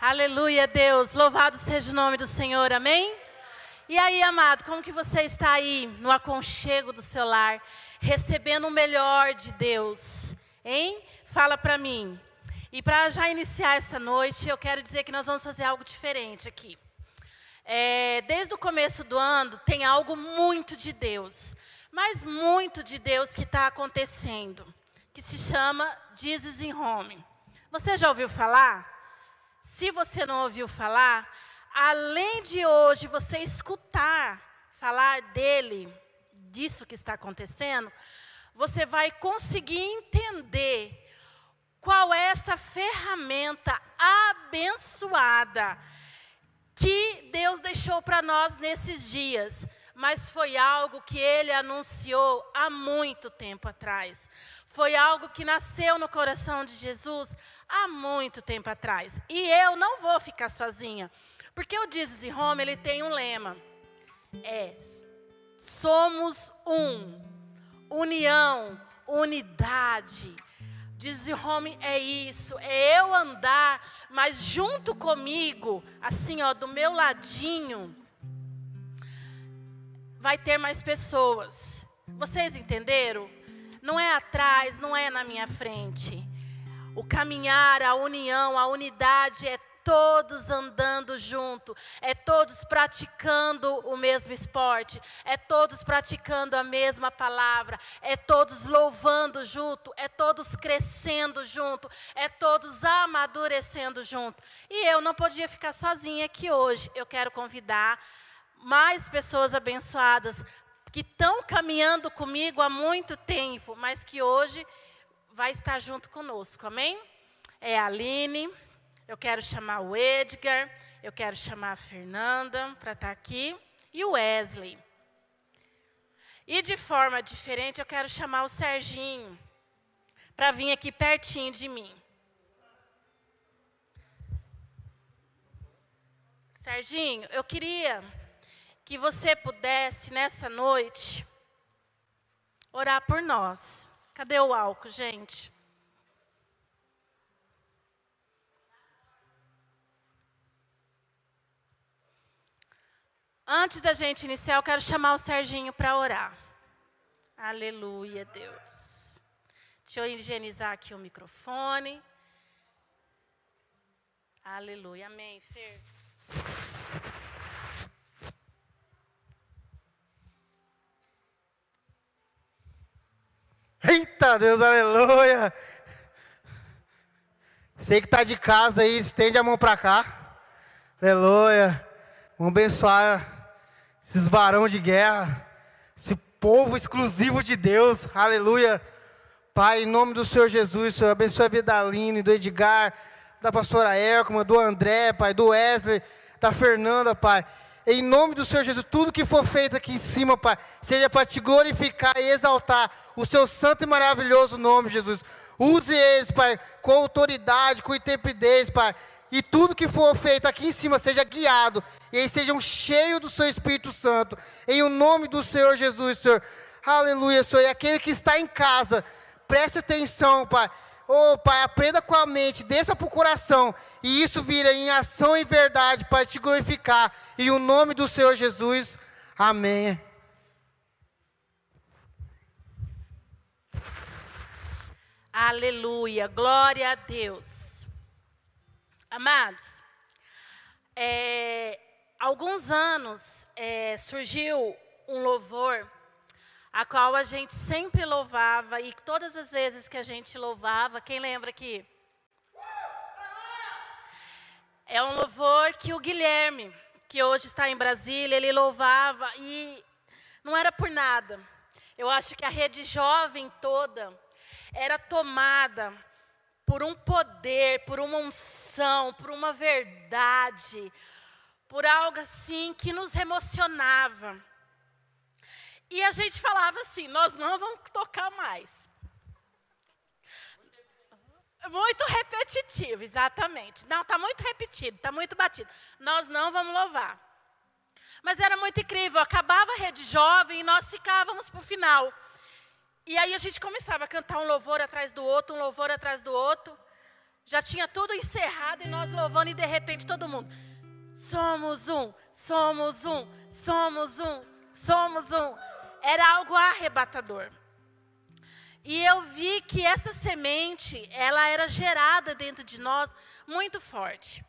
Aleluia, Deus. Louvado seja o nome do Senhor. Amém? E aí, amado, como que você está aí no aconchego do seu lar, recebendo o melhor de Deus? Hein? Fala para mim. E para já iniciar essa noite, eu quero dizer que nós vamos fazer algo diferente aqui. É, desde o começo do ano, tem algo muito de Deus, mas muito de Deus que está acontecendo, que se chama Jesus in Home. Você já ouviu falar? Se você não ouviu falar, além de hoje você escutar falar dele, disso que está acontecendo, você vai conseguir entender qual é essa ferramenta abençoada que Deus deixou para nós nesses dias, mas foi algo que ele anunciou há muito tempo atrás. Foi algo que nasceu no coração de Jesus há muito tempo atrás. E eu não vou ficar sozinha, porque o Jesus em Roma, ele tem um lema. É somos um, união, unidade. Diz home é isso, é eu andar, mas junto comigo, assim ó, do meu ladinho, vai ter mais pessoas. Vocês entenderam? Não é atrás, não é na minha frente. O caminhar, a união, a unidade é todos andando junto, é todos praticando o mesmo esporte, é todos praticando a mesma palavra, é todos louvando junto, é todos crescendo junto, é todos amadurecendo junto. E eu não podia ficar sozinha aqui hoje. Eu quero convidar mais pessoas abençoadas que estão caminhando comigo há muito tempo, mas que hoje vai estar junto conosco. Amém? É a Aline. Eu quero chamar o Edgar, eu quero chamar a Fernanda para estar tá aqui e o Wesley. E de forma diferente, eu quero chamar o Serginho para vir aqui pertinho de mim. Serginho, eu queria que você pudesse, nessa noite, orar por nós. Cadê o álcool, gente? Antes da gente iniciar, eu quero chamar o Serginho para orar. Aleluia, Deus. Deixa eu higienizar aqui o microfone. Aleluia. Amém, Fer. Eita Deus, aleluia. Sei que está de casa aí, estende a mão para cá. Aleluia. Vamos abençoar esses varão de guerra, esse povo exclusivo de Deus, aleluia. Pai, em nome do Senhor Jesus, Senhor, abençoe a vida da Aline, do Edgar, da pastora Elkma, do André, Pai, do Wesley, da Fernanda, Pai. Em nome do Senhor Jesus, tudo que for feito aqui em cima, Pai, seja para te glorificar e exaltar o seu santo e maravilhoso nome, Jesus. Use eles, Pai, com autoridade, com intrepidez, Pai e tudo que for feito aqui em cima seja guiado, e eles sejam cheios do seu Espírito Santo, em o nome do Senhor Jesus, Senhor. Aleluia, Senhor. E aquele que está em casa, preste atenção, Pai. Oh, Pai, aprenda com a mente, desça para o coração, e isso vira em ação e verdade para te glorificar. Em o nome do Senhor Jesus. Amém. Aleluia, glória a Deus. Amados, é, alguns anos é, surgiu um louvor a qual a gente sempre louvava e todas as vezes que a gente louvava, quem lembra aqui? É um louvor que o Guilherme, que hoje está em Brasília, ele louvava e não era por nada. Eu acho que a rede jovem toda era tomada por um poder, por uma unção, por uma verdade, por algo assim que nos emocionava. E a gente falava assim: nós não vamos tocar mais. Muito repetitivo, exatamente. Não, está muito repetido, está muito batido. Nós não vamos louvar. Mas era muito incrível. Acabava a rede jovem e nós ficávamos para o final. E aí a gente começava a cantar um louvor atrás do outro, um louvor atrás do outro. Já tinha tudo encerrado e nós louvando, e de repente todo mundo. Somos um, somos um, somos um, somos um. Era algo arrebatador. E eu vi que essa semente, ela era gerada dentro de nós muito forte.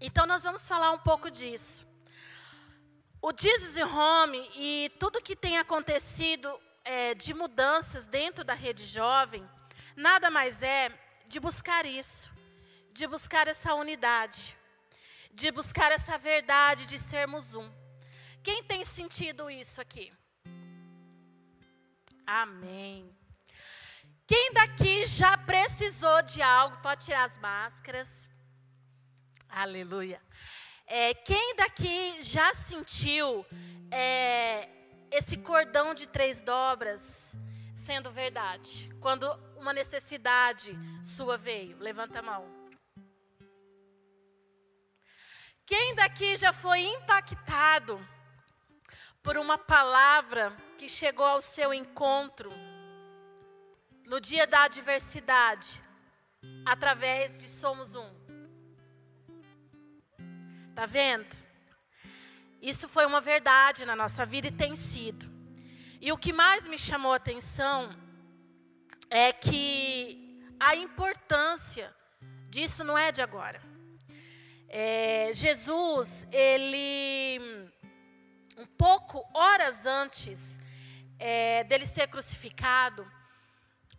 Então nós vamos falar um pouco disso. O Jesus e Home e tudo que tem acontecido é, de mudanças dentro da rede jovem, nada mais é de buscar isso, de buscar essa unidade, de buscar essa verdade de sermos um. Quem tem sentido isso aqui? Amém. Quem daqui já precisou de algo, pode tirar as máscaras. Aleluia. É, quem daqui já sentiu é, esse cordão de três dobras sendo verdade? Quando uma necessidade sua veio, levanta a mão. Quem daqui já foi impactado por uma palavra que chegou ao seu encontro no dia da adversidade, através de Somos Um? Tá vendo? Isso foi uma verdade na nossa vida e tem sido. E o que mais me chamou a atenção é que a importância disso não é de agora. É, Jesus, ele, um pouco horas antes é, dele ser crucificado,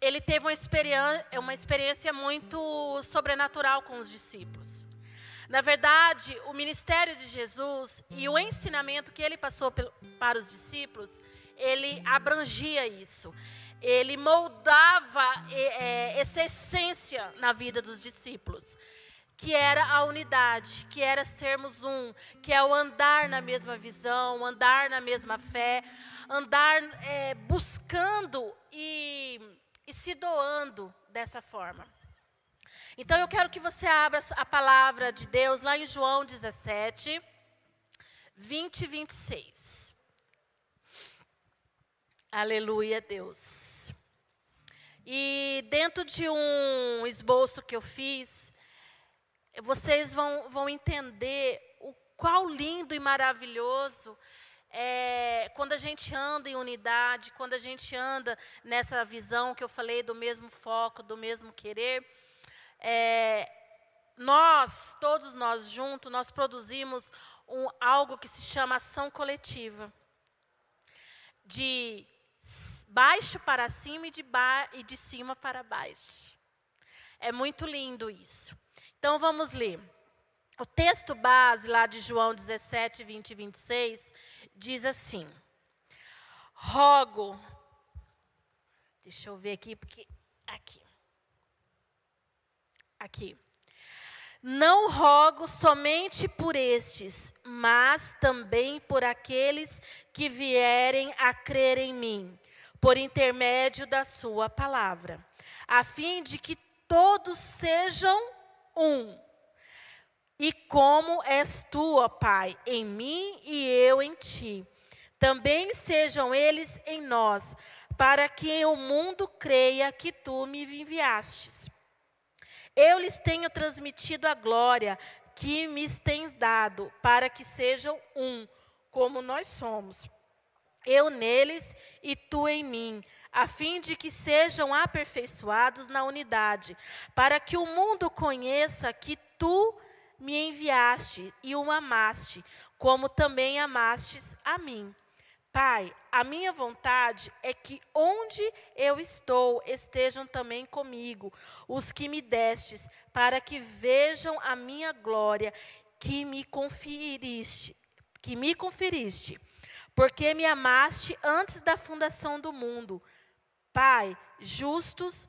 ele teve uma experiência, uma experiência muito sobrenatural com os discípulos. Na verdade, o ministério de Jesus e o ensinamento que ele passou para os discípulos, ele abrangia isso. Ele moldava é, essa essência na vida dos discípulos, que era a unidade, que era sermos um, que é o andar na mesma visão, andar na mesma fé, andar é, buscando e, e se doando dessa forma. Então eu quero que você abra a palavra de Deus lá em João 17, 20 e 26. Aleluia, Deus. E dentro de um esboço que eu fiz, vocês vão, vão entender o qual lindo e maravilhoso é quando a gente anda em unidade, quando a gente anda nessa visão que eu falei do mesmo foco, do mesmo querer é, nós, todos nós juntos, nós produzimos um, algo que se chama ação coletiva. De baixo para cima e de, e de cima para baixo. É muito lindo isso. Então vamos ler. O texto base lá de João 17, 20 e 26 diz assim: Rogo. Deixa eu ver aqui, porque. Aqui aqui. Não rogo somente por estes, mas também por aqueles que vierem a crer em mim, por intermédio da Sua palavra, a fim de que todos sejam um. E como és tu, ó Pai, em mim e eu em ti, também sejam eles em nós, para que o mundo creia que tu me enviastes. Eu lhes tenho transmitido a glória que me tens dado, para que sejam um, como nós somos. Eu neles e tu em mim, a fim de que sejam aperfeiçoados na unidade, para que o mundo conheça que tu me enviaste e o amaste, como também amastes a mim. Pai, a minha vontade é que onde eu estou estejam também comigo os que me destes, para que vejam a minha glória que me conferiste, que me conferiste, porque me amaste antes da fundação do mundo. Pai, justos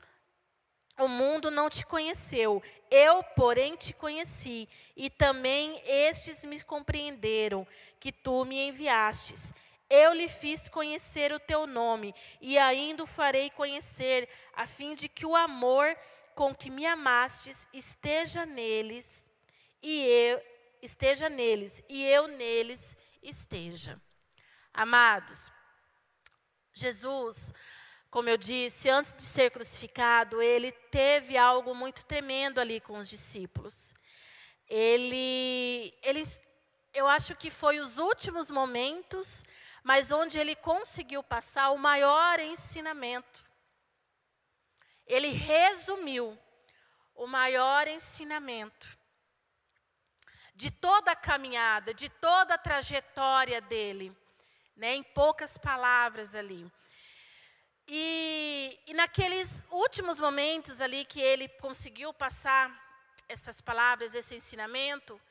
o mundo não te conheceu, eu, porém, te conheci, e também estes me compreenderam que tu me enviastes. Eu lhe fiz conhecer o teu nome, e ainda o farei conhecer, a fim de que o amor com que me amastes esteja neles, e eu esteja neles, e eu neles esteja. Amados, Jesus, como eu disse, antes de ser crucificado, ele teve algo muito tremendo ali com os discípulos. Ele, ele, eu acho que foi os últimos momentos, mas onde ele conseguiu passar o maior ensinamento. Ele resumiu o maior ensinamento de toda a caminhada, de toda a trajetória dele, né, em poucas palavras ali. E, e naqueles últimos momentos ali que ele conseguiu passar essas palavras, esse ensinamento,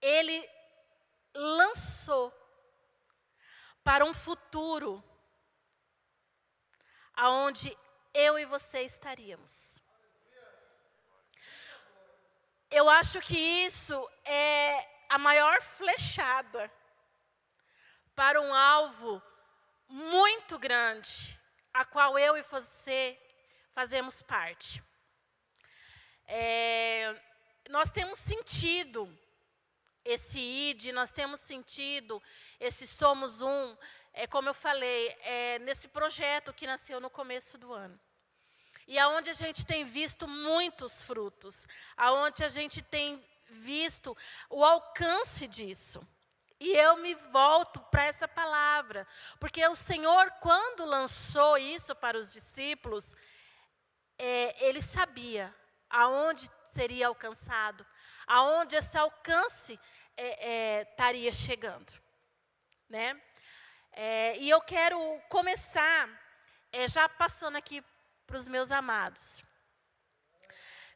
ele lançou para um futuro aonde eu e você estaríamos. Eu acho que isso é a maior flechada para um alvo muito grande, a qual eu e você fazemos parte. É, nós temos sentido esse id, nós temos sentido esse somos um, é, como eu falei, é, nesse projeto que nasceu no começo do ano. E aonde a gente tem visto muitos frutos, aonde a gente tem visto o alcance disso. E eu me volto para essa palavra, porque o Senhor, quando lançou isso para os discípulos, é, ele sabia aonde seria alcançado, aonde esse alcance é, é, estaria chegando, né? É, e eu quero começar é, já passando aqui para os meus amados.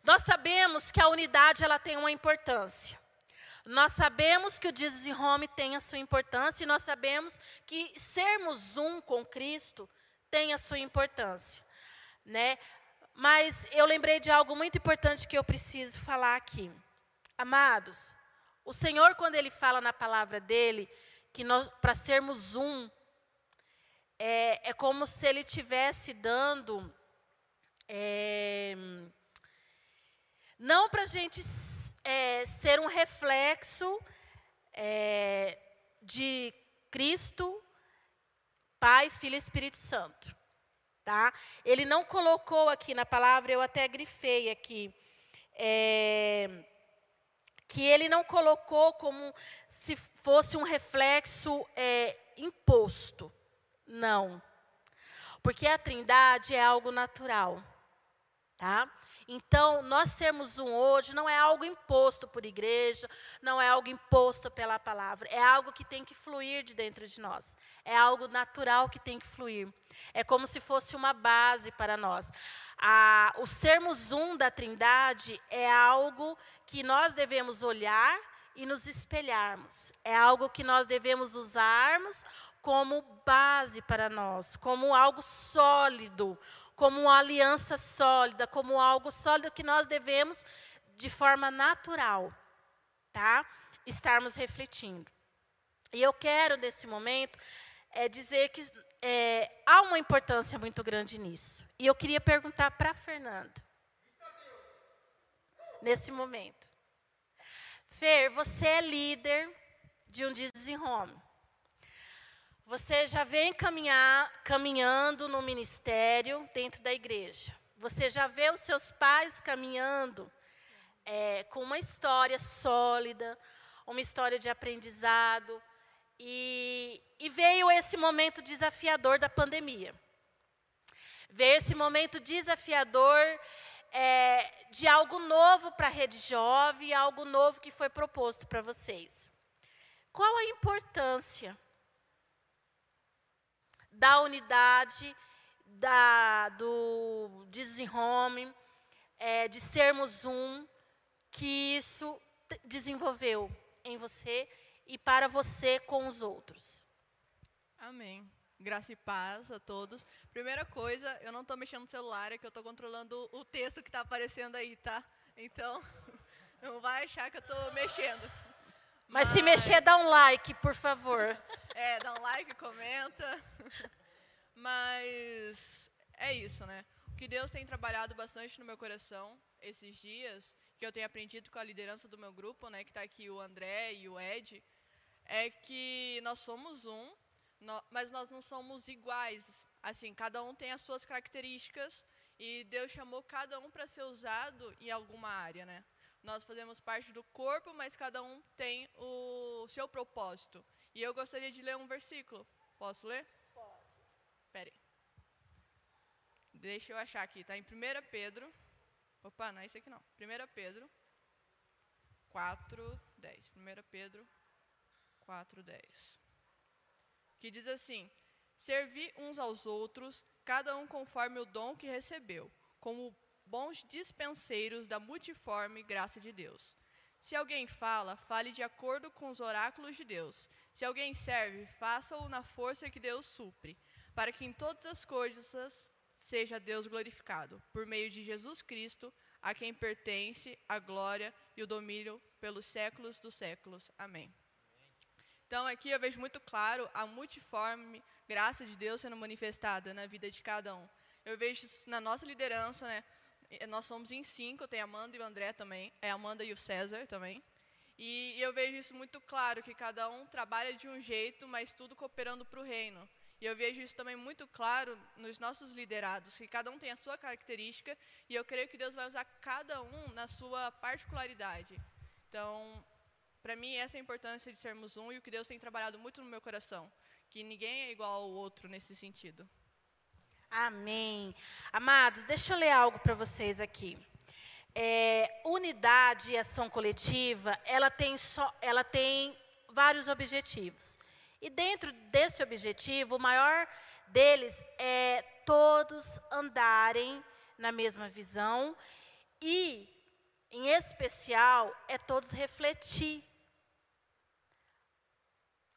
Nós sabemos que a unidade ela tem uma importância. Nós sabemos que o desenrome tem a sua importância e nós sabemos que sermos um com Cristo tem a sua importância, né? Mas eu lembrei de algo muito importante que eu preciso falar aqui. Amados, o Senhor quando ele fala na palavra dele que nós para sermos um é, é como se ele tivesse dando é, não para a gente é, ser um reflexo é, de Cristo, Pai, Filho e Espírito Santo. Tá? Ele não colocou aqui na palavra, eu até grifei aqui, é, que ele não colocou como se fosse um reflexo é, imposto. Não. Porque a trindade é algo natural. Tá? Então, nós sermos um hoje não é algo imposto por igreja, não é algo imposto pela palavra, é algo que tem que fluir de dentro de nós. É algo natural que tem que fluir. É como se fosse uma base para nós. A, o sermos um da Trindade é algo que nós devemos olhar e nos espelharmos. É algo que nós devemos usarmos como base para nós, como algo sólido, como uma aliança sólida, como algo sólido que nós devemos, de forma natural, tá? estarmos refletindo. E eu quero, nesse momento, é, dizer que é, há uma importância muito grande nisso. E eu queria perguntar para a Fernanda, nesse momento. Fer, você é líder de um desenrome. Você já vem caminhar, caminhando no ministério dentro da igreja. Você já vê os seus pais caminhando é, com uma história sólida, uma história de aprendizado. E, e veio esse momento desafiador da pandemia. Veio esse momento desafiador é, de algo novo para a rede jovem, algo novo que foi proposto para vocês. Qual a importância da unidade, da, do desenhome, é, de sermos um, que isso desenvolveu em você e para você com os outros. Amém. Graça e paz a todos. Primeira coisa, eu não estou mexendo no celular, é que eu estou controlando o texto que está aparecendo aí, tá? Então, não vai achar que eu estou mexendo. Mas, Mas se mexer, dá um like, por favor. É, dá um like, comenta. Mas é isso, né? O que Deus tem trabalhado bastante no meu coração esses dias, que eu tenho aprendido com a liderança do meu grupo, né, que está aqui o André e o Ed, é que nós somos um, mas nós não somos iguais assim, cada um tem as suas características e Deus chamou cada um para ser usado em alguma área, né? Nós fazemos parte do corpo, mas cada um tem o seu propósito. E eu gostaria de ler um versículo. Posso ler? Pode. Peraí. Deixa eu achar aqui, tá em 1 Pedro. Opa, não é esse aqui não. 1 Pedro 4, 10. 1 Pedro 4, 10. Que diz assim: Servi uns aos outros, cada um conforme o dom que recebeu, como bons dispenseiros da multiforme graça de Deus. Se alguém fala, fale de acordo com os oráculos de Deus. Se alguém serve, faça-o na força que Deus supre, para que em todas as coisas seja Deus glorificado, por meio de Jesus Cristo, a quem pertence a glória e o domínio pelos séculos dos séculos. Amém. Então aqui eu vejo muito claro a multiforme graça de Deus sendo manifestada na vida de cada um. Eu vejo na nossa liderança, né? Nós somos em cinco, tem a Amanda e o André também, é a Amanda e o César também. E, eu vejo isso muito claro, que cada um trabalha de um jeito, mas tudo cooperando para o reino. E eu vejo isso também muito claro nos nossos liderados, que cada um tem a sua característica, e eu creio que Deus vai usar cada um na sua particularidade. Então, para mim, essa é a importância de sermos um e o que Deus tem trabalhado muito no meu coração que ninguém é igual ao outro nesse sentido. Amém. Amados, deixa eu ler algo para vocês aqui. É, unidade e ação coletiva, ela tem, só, ela tem vários objetivos. E dentro desse objetivo, o maior deles é todos andarem na mesma visão e, em especial, é todos refletir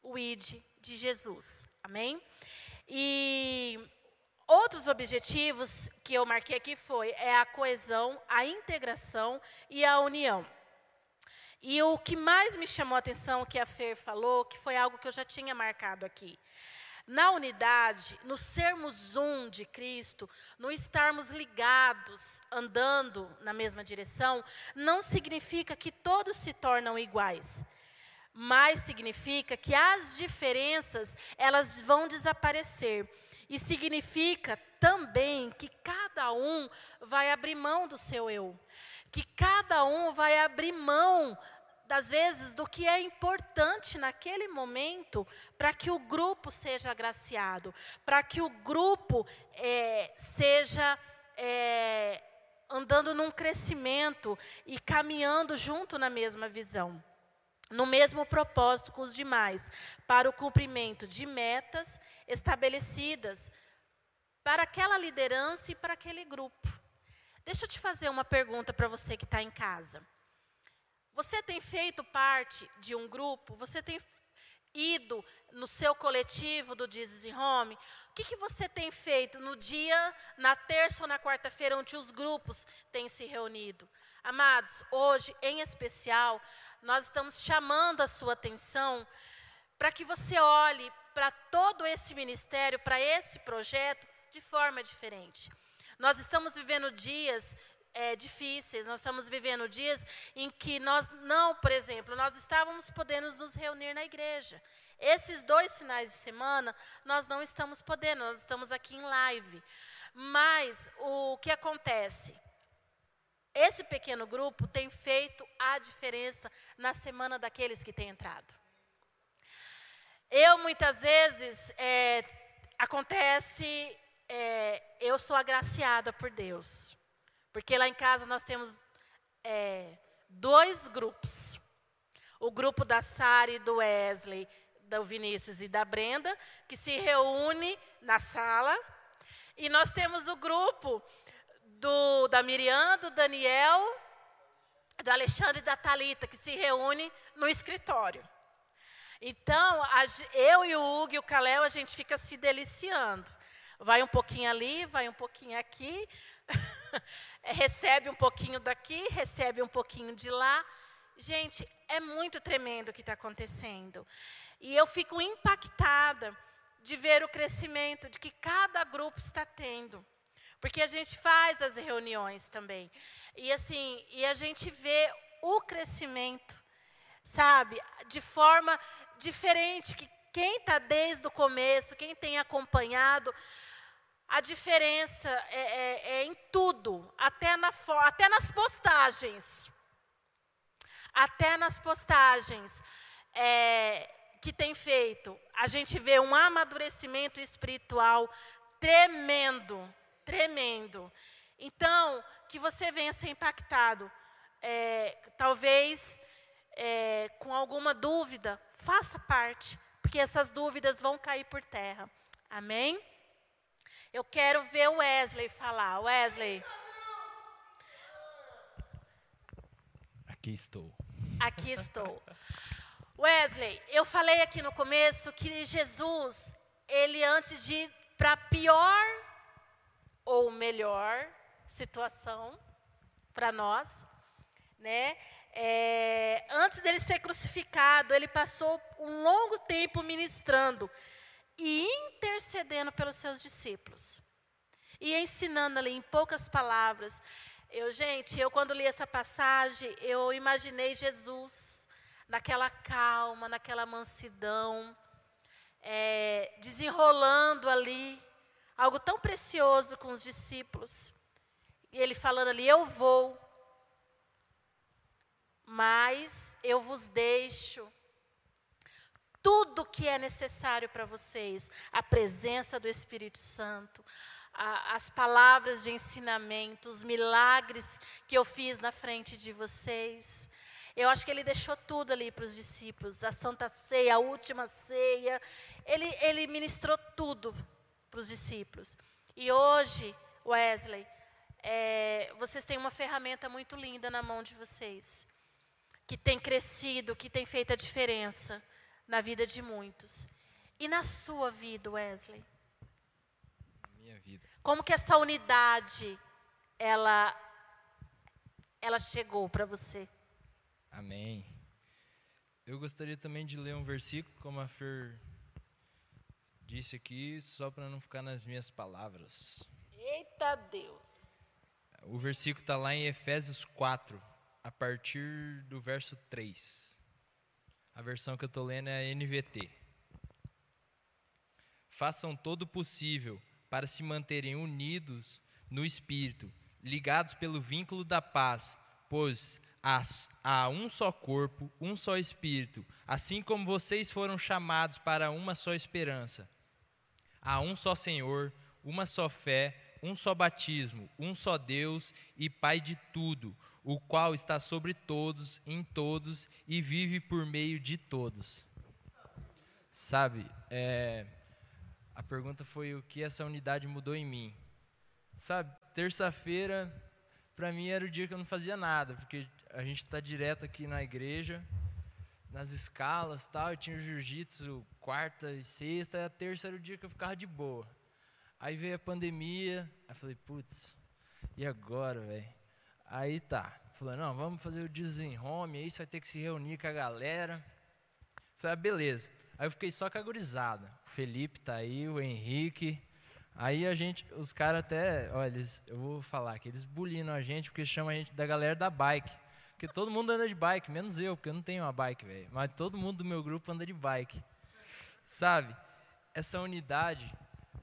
o ID de Jesus. Amém? E outros objetivos que eu marquei aqui foi é a coesão, a integração e a união. E o que mais me chamou a atenção que a Fer falou, que foi algo que eu já tinha marcado aqui. Na unidade, no sermos um de Cristo, no estarmos ligados, andando na mesma direção, não significa que todos se tornam iguais mas significa que as diferenças elas vão desaparecer. E significa também que cada um vai abrir mão do seu eu. Que cada um vai abrir mão, das vezes, do que é importante naquele momento para que o grupo seja agraciado, para que o grupo é, seja é, andando num crescimento e caminhando junto na mesma visão no mesmo propósito com os demais, para o cumprimento de metas estabelecidas para aquela liderança e para aquele grupo. Deixa eu te fazer uma pergunta para você que está em casa. Você tem feito parte de um grupo? Você tem ido no seu coletivo do Jesus in Home? O que, que você tem feito no dia, na terça ou na quarta-feira, onde os grupos têm se reunido? Amados, hoje, em especial, nós estamos chamando a sua atenção para que você olhe para todo esse ministério, para esse projeto, de forma diferente. Nós estamos vivendo dias é, difíceis, nós estamos vivendo dias em que nós não, por exemplo, nós estávamos podendo nos reunir na igreja. Esses dois finais de semana, nós não estamos podendo, nós estamos aqui em live. Mas o que acontece? Esse pequeno grupo tem feito a diferença na semana daqueles que têm entrado. Eu, muitas vezes, é, acontece, é, eu sou agraciada por Deus. Porque lá em casa nós temos é, dois grupos. O grupo da Sara e do Wesley, do Vinícius e da Brenda, que se reúne na sala. E nós temos o grupo do, da Miriam, do Daniel, do Alexandre e da Talita que se reúne no escritório. Então, a, eu e o Hugo e o Caléu, a gente fica se deliciando. Vai um pouquinho ali, vai um pouquinho aqui, recebe um pouquinho daqui, recebe um pouquinho de lá. Gente, é muito tremendo o que está acontecendo. E eu fico impactada de ver o crescimento de que cada grupo está tendo. Porque a gente faz as reuniões também. E assim, e a gente vê o crescimento, sabe? De forma diferente que quem está desde o começo, quem tem acompanhado, a diferença é, é, é em tudo, até, na, até nas postagens. Até nas postagens é, que tem feito, a gente vê um amadurecimento espiritual tremendo, tremendo. Então, que você venha ser impactado. É, talvez é, com alguma dúvida, faça parte, porque essas dúvidas vão cair por terra. Amém? Eu quero ver o Wesley falar. Wesley. Aqui estou. Aqui estou. Wesley, eu falei aqui no começo que Jesus, ele antes de ir para pior ou melhor situação para nós, né? É, antes dele ser crucificado, ele passou um longo tempo ministrando e intercedendo pelos seus discípulos. E ensinando ali em poucas palavras. Eu, gente, eu quando li essa passagem, eu imaginei Jesus naquela calma, naquela mansidão, é, desenrolando ali algo tão precioso com os discípulos. E ele falando ali: Eu vou, mas eu vos deixo tudo que é necessário para vocês, a presença do Espírito Santo, as palavras de ensinamento, os milagres que eu fiz na frente de vocês. Eu acho que ele deixou tudo ali para os discípulos, a Santa Ceia, a última ceia. Ele, ele ministrou tudo para os discípulos. E hoje, Wesley, é, vocês têm uma ferramenta muito linda na mão de vocês, que tem crescido, que tem feito a diferença na vida de muitos. E na sua vida, Wesley? Minha vida. Como que essa unidade ela ela chegou para você? Amém. Eu gostaria também de ler um versículo, como a Fer disse aqui, só para não ficar nas minhas palavras. Eita Deus. O versículo está lá em Efésios 4, a partir do verso 3. A versão que eu estou lendo é a NVT. Façam todo o possível para se manterem unidos no espírito, ligados pelo vínculo da paz, pois há, há um só corpo, um só espírito, assim como vocês foram chamados para uma só esperança. Há um só Senhor, uma só fé, um só batismo, um só Deus e Pai de tudo, o qual está sobre todos, em todos e vive por meio de todos. Sabe, é, a pergunta foi o que essa unidade mudou em mim. Sabe, terça-feira, para mim era o dia que eu não fazia nada, porque a gente está direto aqui na igreja, nas escalas tal, eu tinha jiu-jitsu quarta e sexta, e a terça era o dia que eu ficava de boa. Aí veio a pandemia, aí falei, putz, e agora, velho? Aí tá, falou, não, vamos fazer o desenhome, aí você vai ter que se reunir com a galera. Falei, ah, beleza. Aí eu fiquei só com a gurizada. O Felipe tá aí, o Henrique. Aí a gente, os caras até, olha, eles, eu vou falar que eles bulinam a gente porque chamam a gente da galera da bike. Porque todo mundo anda de bike, menos eu, porque eu não tenho uma bike, velho. Mas todo mundo do meu grupo anda de bike. Sabe? Essa unidade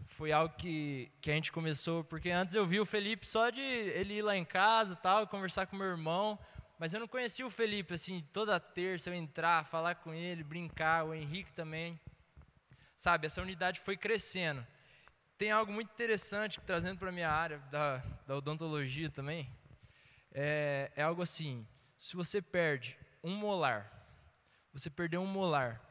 foi algo que, que a gente começou, porque antes eu vi o Felipe só de ele ir lá em casa tal, conversar com meu irmão, mas eu não conhecia o Felipe, assim, toda terça eu entrar, falar com ele, brincar, o Henrique também. Sabe, essa unidade foi crescendo. Tem algo muito interessante, trazendo para a minha área da, da odontologia também, é, é algo assim, se você perde um molar, você perdeu um molar,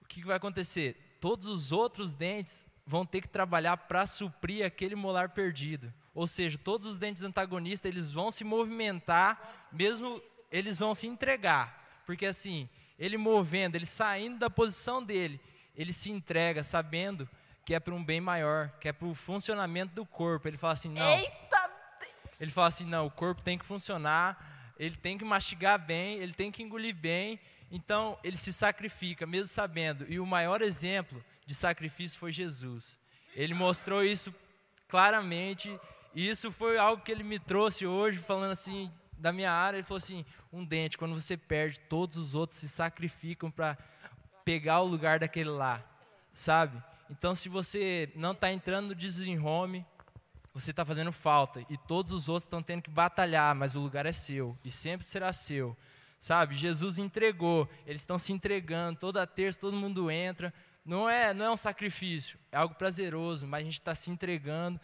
o que, vai acontecer? Todos os outros dentes vão ter que trabalhar para suprir aquele molar perdido. Ou seja, todos os dentes antagonistas, eles vão se movimentar, mesmo eles vão se entregar. Porque assim, ele movendo, ele saindo da posição dele, ele se entrega sabendo que é para um bem maior, que é para o funcionamento do corpo. Ele fala assim, não. Eita Deus. Ele fala assim, não, o corpo tem que funcionar, ele tem que mastigar bem, ele tem que engolir bem. Então, ele se sacrifica, mesmo sabendo. E o maior exemplo de sacrifício foi Jesus. Ele mostrou isso claramente. E isso foi algo que ele me trouxe hoje, falando assim, da minha área. Ele falou assim: um dente, quando você perde, todos os outros se sacrificam para pegar o lugar daquele lá, sabe? Então, se você não está entrando no desenhome, você está fazendo falta. E todos os outros estão tendo que batalhar, mas o lugar é seu. E sempre será seu. Sabe? Jesus entregou. Eles estão se entregando. Toda terça todo mundo entra. Não é, não é um sacrifício. É algo prazeroso, mas a gente está se entregando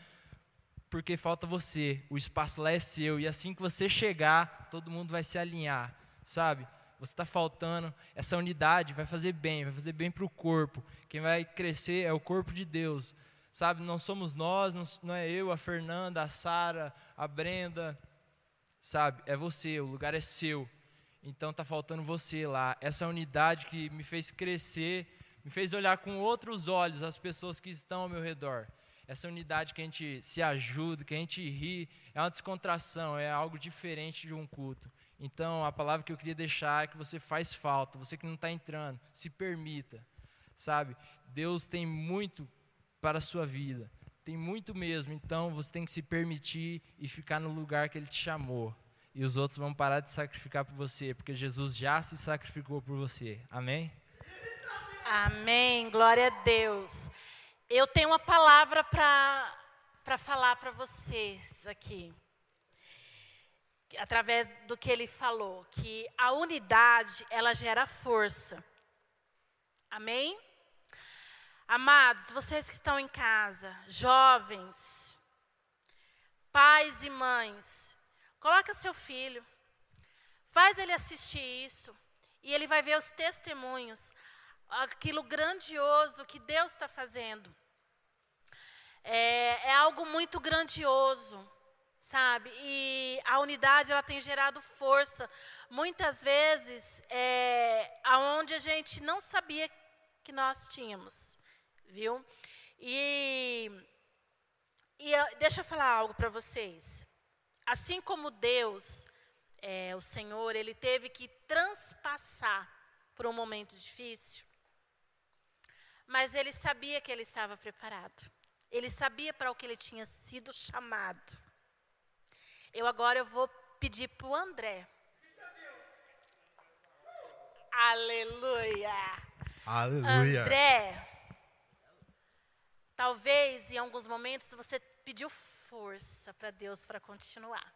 porque falta você. O espaço lá é seu. E assim que você chegar, todo mundo vai se alinhar. Sabe? Você está faltando. Essa unidade vai fazer bem, vai fazer bem para o corpo. Quem vai crescer é o corpo de Deus sabe? Não somos nós, não, é eu, a Fernanda, a Sara, a Brenda, sabe? É você, o lugar é seu. Então está faltando você lá. Essa unidade que me fez crescer, me fez olhar com outros olhos as pessoas que estão ao meu redor. Essa unidade que a gente se ajuda, que a gente ri, é uma descontração, é algo diferente de um culto. Então, a palavra que eu queria deixar é que você faz falta, você que não está entrando, se permita, sabe? Deus tem muito para a sua vida. Tem muito mesmo, então você tem que se permitir e ficar no lugar que Ele te chamou. E os outros vão parar de sacrificar por você, porque Jesus já se sacrificou por você. Amém? Amém. Glória a Deus. Eu tenho uma palavra para falar para vocês aqui. Através do que ele falou, que a unidade, ela gera força. Amém? Amados, vocês que estão em casa, jovens, pais e mães, coloca seu filho, faz ele assistir isso, e ele vai ver os testemunhos, aquilo grandioso que Deus está fazendo. É, é, algo muito grandioso, sabe? E a unidade ela tem gerado força. Muitas vezes, é, aonde a gente não sabia que nós tínhamos viu? E, e deixa eu falar algo para vocês. Assim como Deus, é, o Senhor, ele teve que transpassar por um momento difícil, mas ele sabia que ele estava preparado. Ele sabia para o que ele tinha sido chamado. Eu agora eu vou pedir para o André. Aleluia. Aleluia. André, Talvez em alguns momentos você pediu força para Deus para continuar.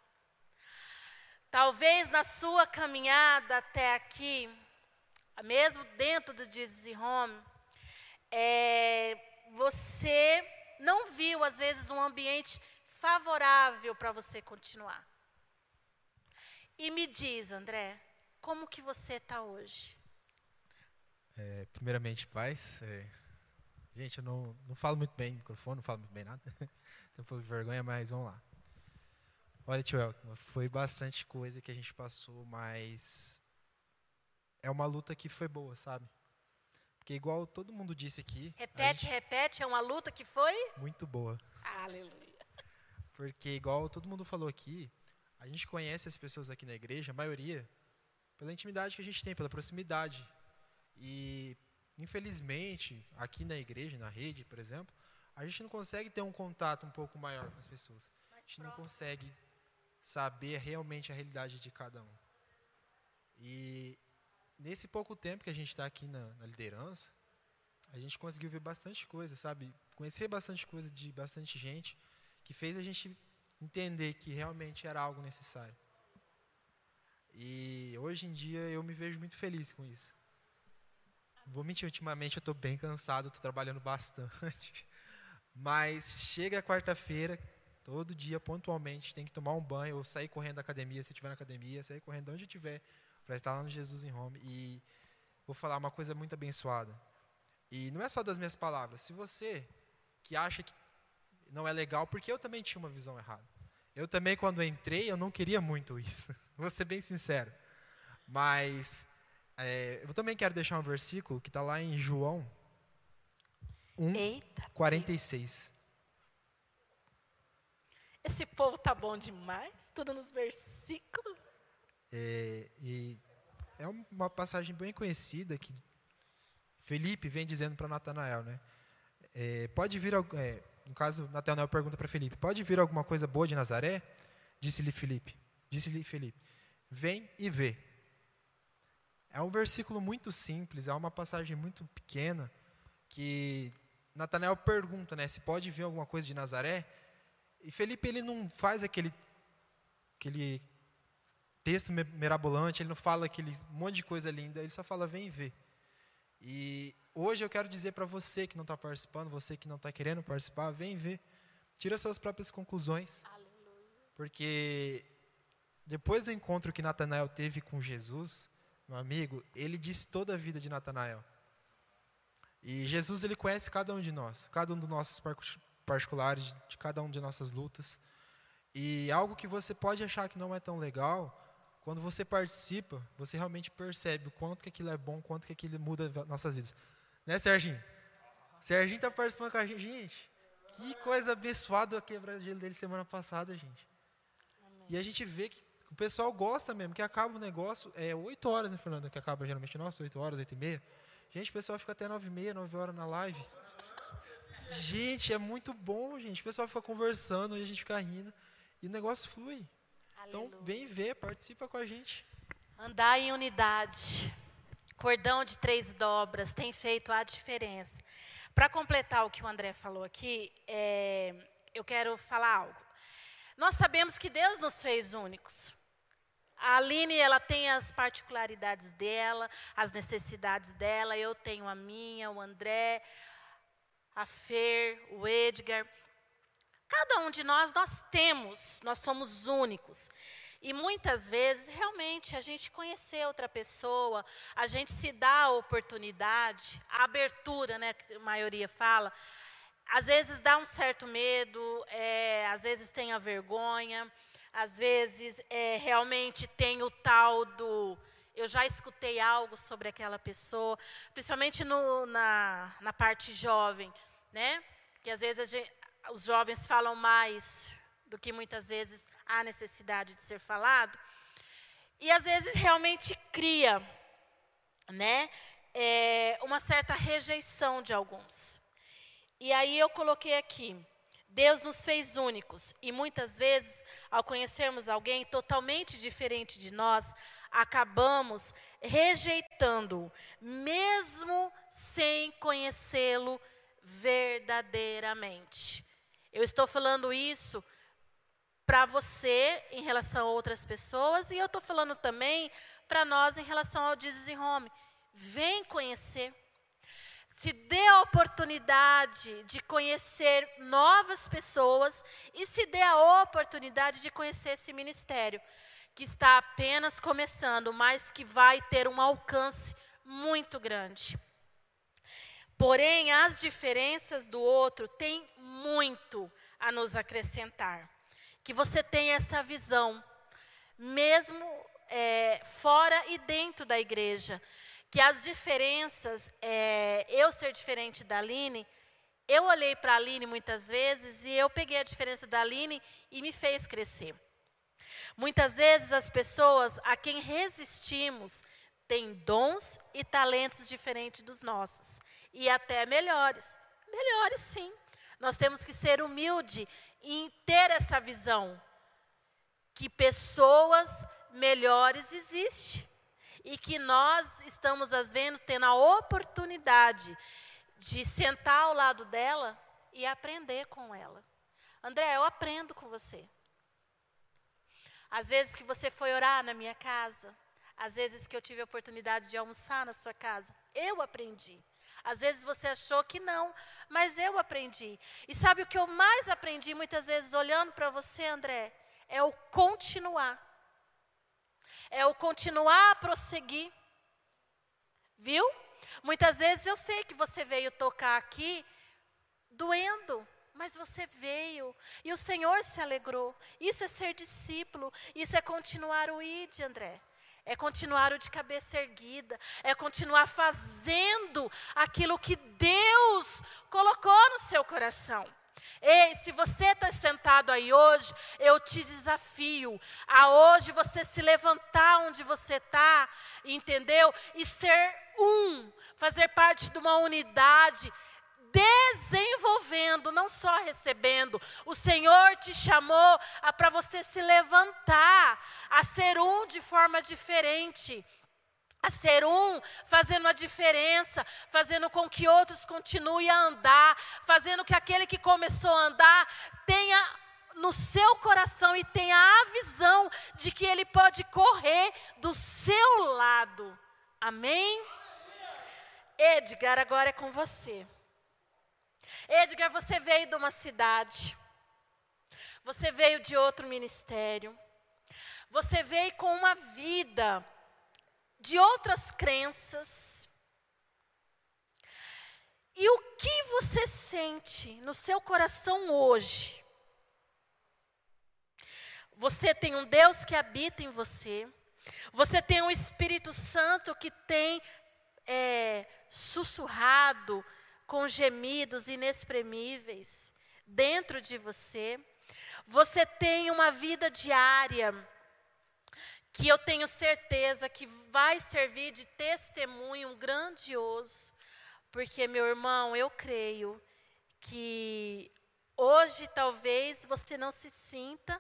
Talvez na sua caminhada até aqui, mesmo dentro do Home, é, você não viu, às vezes, um ambiente favorável para você continuar. E me diz, André, como que você está hoje? É, primeiramente, paz. É, Gente, eu não, não falo muito bem no microfone, não falo muito bem nada. Um pouco de vergonha, mas vamos lá. Olha, tio Elton, foi bastante coisa que a gente passou, mas é uma luta que foi boa, sabe? Porque igual todo mundo disse aqui. Repete, gente... repete, é uma luta que foi? Muito boa. Aleluia. Porque igual todo mundo falou aqui, a gente conhece as pessoas aqui na igreja, a maioria, pela intimidade que a gente tem, pela proximidade. E Infelizmente, aqui na igreja, na rede, por exemplo, a gente não consegue ter um contato um pouco maior com as pessoas. A gente não consegue saber realmente a realidade de cada um. E nesse pouco tempo que a gente está aqui na, na, liderança, a gente conseguiu ver bastante coisa, sabe? Conhecer bastante coisa de bastante gente, que fez a gente entender que realmente era algo necessário. E hoje em dia eu me vejo muito feliz com isso. Vou mentir, ultimamente eu estou bem cansado, estou trabalhando bastante. Mas chega quarta-feira, todo dia, pontualmente, tem que tomar um banho ou sair correndo da academia, se estiver na academia, sair correndo onde estiver, para estar lá no Jesus em Home. E vou falar uma coisa muito abençoada. E não é só das minhas palavras. Se você que acha que não é legal, porque eu também tinha uma visão errada. Eu também, quando entrei, eu não queria muito isso. Vou ser bem sincero. Mas é, eu também quero deixar um versículo que está lá em João 1, Eita 46. Esse povo tá bom demais, tudo nos versículos. É, e é uma passagem bem conhecida que Felipe vem dizendo para Natanael, né? É, pode vir, é, no caso, Natanael pergunta para Felipe, pode vir alguma coisa boa de Nazaré? Disse-lhe Felipe, disse-lhe Felipe, vem e vê. É um versículo muito simples, é uma passagem muito pequena que Natanael pergunta, né, se pode ver alguma coisa de Nazaré. E Felipe ele não faz aquele aquele texto mirabolante, ele não fala aquele monte de coisa linda, ele só fala vem ver. E hoje eu quero dizer para você que não está participando, você que não está querendo participar, vem ver, tira suas próprias conclusões, Aleluia. porque depois do encontro que Natanael teve com Jesus, meu amigo, ele disse toda a vida de Natanael. E Jesus ele conhece cada um de nós, cada um dos nossos particulares, de cada um de nossas lutas. E algo que você pode achar que não é tão legal, quando você participa, você realmente percebe o quanto que aquilo é bom, quanto que aquilo muda nossas vidas. Né, Serginho? Serginho está participando com a gente. Gente, que coisa abençoada a quebra-gelo dele semana passada, gente. E a gente vê que o pessoal gosta mesmo, que acaba o negócio, é 8 horas, né, Fernanda? Que acaba geralmente, nossa, 8 horas, 8 e meia. Gente, o pessoal fica até 9 e meia, 9 horas na live. Gente, é muito bom, gente. O pessoal fica conversando e a gente fica rindo. E o negócio flui. Então, Aleluia. Então, vem ver, participa com a gente. Andar em unidade. Cordão de três dobras tem feito a diferença. Para completar o que o André falou aqui, é, eu quero falar algo. Nós sabemos que Deus nos fez únicos. A Aline, ela tem as particularidades dela, as necessidades dela, eu tenho a minha, o André, a Fer, o Edgar. Cada um de nós, nós temos, nós somos únicos. E muitas vezes, realmente, a gente conhecer outra pessoa, a gente se dá a oportunidade, a abertura, né, que a maioria fala, às vezes dá um certo medo, é, às vezes tem a vergonha, às vezes é, realmente tem o tal do eu já escutei algo sobre aquela pessoa, principalmente no, na, na parte jovem, né? Que às vezes gente, os jovens falam mais do que muitas vezes há necessidade de ser falado. E às vezes realmente cria, né? É, uma certa rejeição de alguns. E aí eu coloquei aqui, Deus nos fez únicos e muitas vezes, ao conhecermos alguém totalmente diferente de nós, acabamos rejeitando, mesmo sem conhecê-lo verdadeiramente. Eu estou falando isso para você em relação a outras pessoas e eu estou falando também para nós em relação ao Jesus Home. Vem conhecer se dê a oportunidade de conhecer novas pessoas e se dê a oportunidade de conhecer esse ministério, que está apenas começando, mas que vai ter um alcance muito grande. Porém, as diferenças do outro têm muito a nos acrescentar. Que você tenha essa visão, mesmo é, fora e dentro da igreja que as diferenças, é, eu ser diferente da Aline, eu olhei para a Aline muitas vezes e eu peguei a diferença da Aline e me fez crescer. Muitas vezes as pessoas a quem resistimos têm dons e talentos diferentes dos nossos e até melhores. Melhores sim. Nós temos que ser humilde em ter essa visão que pessoas melhores existem e que nós estamos, às vezes, tendo a oportunidade de sentar ao lado dela e aprender com ela. André, eu aprendo com você. Às vezes que você foi orar na minha casa, às vezes que eu tive a oportunidade de almoçar na sua casa, eu aprendi. Às vezes você achou que não, mas eu aprendi. E sabe o que eu mais aprendi muitas vezes olhando para você, André? É o continuar é o continuar a prosseguir. Viu? Muitas vezes eu sei que você veio tocar aqui doendo, mas você veio e o Senhor se alegrou. Isso é ser discípulo, isso é continuar o ID, André. É continuar o de cabeça erguida, é continuar fazendo aquilo que Deus colocou no seu coração. Ei, se você está sentado aí hoje, eu te desafio a hoje você se levantar onde você está, entendeu? E ser um, fazer parte de uma unidade, desenvolvendo, não só recebendo. O Senhor te chamou para você se levantar, a ser um de forma diferente a ser um, fazendo a diferença, fazendo com que outros continuem a andar, fazendo que aquele que começou a andar tenha no seu coração e tenha a visão de que ele pode correr do seu lado. Amém? Edgar, agora é com você. Edgar, você veio de uma cidade, você veio de outro ministério, você veio com uma vida de outras crenças. E o que você sente no seu coração hoje? Você tem um Deus que habita em você. Você tem um Espírito Santo que tem é, sussurrado com gemidos inexprimíveis dentro de você. Você tem uma vida diária que eu tenho certeza que vai servir de testemunho grandioso, porque, meu irmão, eu creio que hoje talvez você não se sinta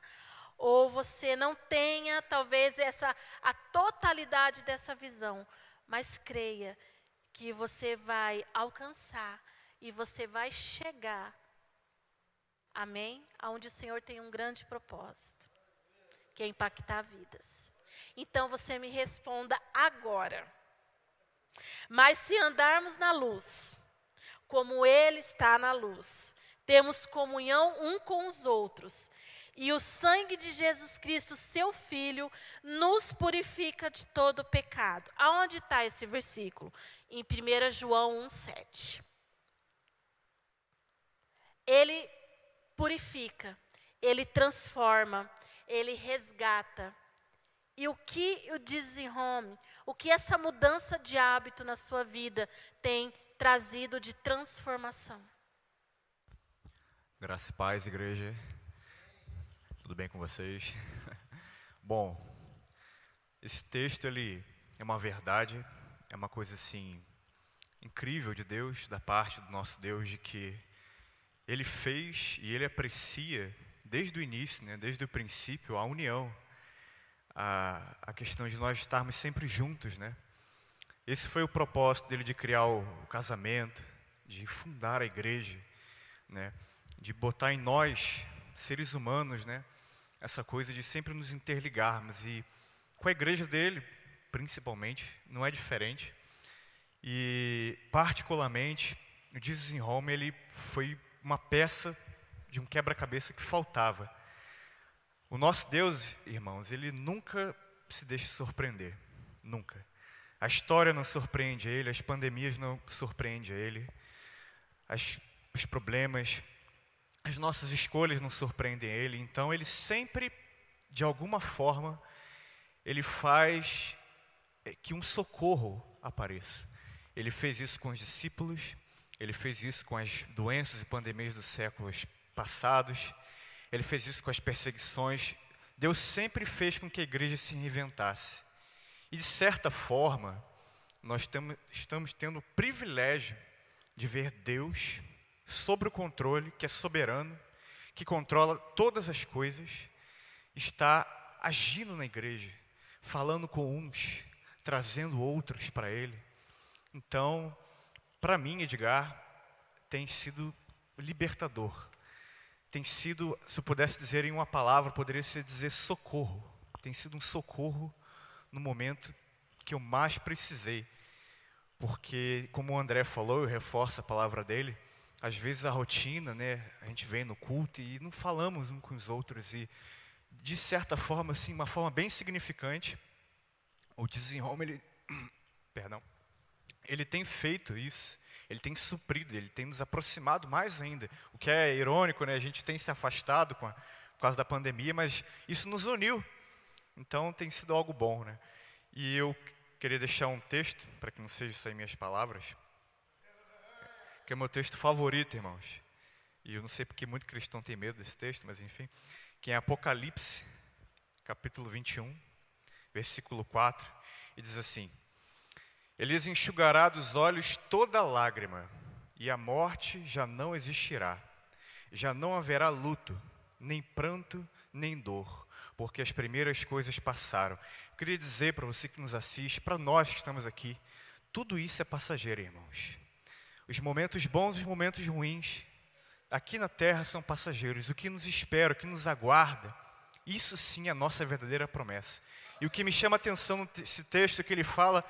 ou você não tenha talvez essa a totalidade dessa visão, mas creia que você vai alcançar e você vai chegar. Amém? Aonde o Senhor tem um grande propósito, que é impactar vidas. Então você me responda agora. Mas se andarmos na luz, como Ele está na luz, temos comunhão um com os outros, e o sangue de Jesus Cristo, seu Filho, nos purifica de todo pecado. Aonde está esse versículo? Em 1 João 1,7. Ele purifica, ele transforma, ele resgata. E o que o desenhome, o que essa mudança de hábito na sua vida tem trazido de transformação? Graças e paz, igreja. Tudo bem com vocês? Bom, esse texto ele é uma verdade, é uma coisa assim incrível de Deus, da parte do nosso Deus, de que Ele fez e Ele aprecia desde o início, né, desde o princípio, a união a, a questão de nós estarmos sempre juntos, né? Esse foi o propósito dele de criar o, o casamento, de fundar a igreja, né? De botar em nós, seres humanos, né? Essa coisa de sempre nos interligarmos e com a igreja dele, principalmente, não é diferente. E particularmente, o Jesus in Home, ele foi uma peça de um quebra-cabeça que faltava o nosso Deus, irmãos, ele nunca se deixa surpreender. Nunca. A história não surpreende ele, as pandemias não surpreendem ele, as, os problemas, as nossas escolhas não surpreendem ele. Então, ele sempre, de alguma forma, ele faz é, que um socorro apareça. Ele fez isso com os discípulos, ele fez isso com as doenças e pandemias dos séculos passados. Ele fez isso com as perseguições. Deus sempre fez com que a igreja se reinventasse. E de certa forma, nós estamos tendo o privilégio de ver Deus sobre o controle, que é soberano, que controla todas as coisas, está agindo na igreja, falando com uns, trazendo outros para Ele. Então, para mim, Edgar, tem sido libertador tem sido, se eu pudesse dizer em uma palavra, poderia ser dizer socorro. Tem sido um socorro no momento que eu mais precisei. Porque, como o André falou, eu reforço a palavra dele, às vezes a rotina, né, a gente vem no culto e não falamos uns com os outros. E, de certa forma, assim, uma forma bem significante, o desenrome, ele, perdão, ele tem feito isso ele tem suprido, ele tem nos aproximado mais ainda. O que é irônico, né? A gente tem se afastado a, por causa da pandemia, mas isso nos uniu. Então tem sido algo bom, né? E eu queria deixar um texto, para que não seja só minhas palavras, que é meu texto favorito, irmãos. E eu não sei porque muito cristão tem medo desse texto, mas enfim, que é Apocalipse, capítulo 21, versículo 4, e diz assim: lhes enxugará dos olhos toda lágrima, e a morte já não existirá. Já não haverá luto, nem pranto, nem dor, porque as primeiras coisas passaram. Eu queria dizer para você que nos assiste, para nós que estamos aqui, tudo isso é passageiro, irmãos. Os momentos bons e os momentos ruins aqui na terra são passageiros. O que nos espera, o que nos aguarda, isso sim é a nossa verdadeira promessa. E o que me chama a atenção nesse texto é que ele fala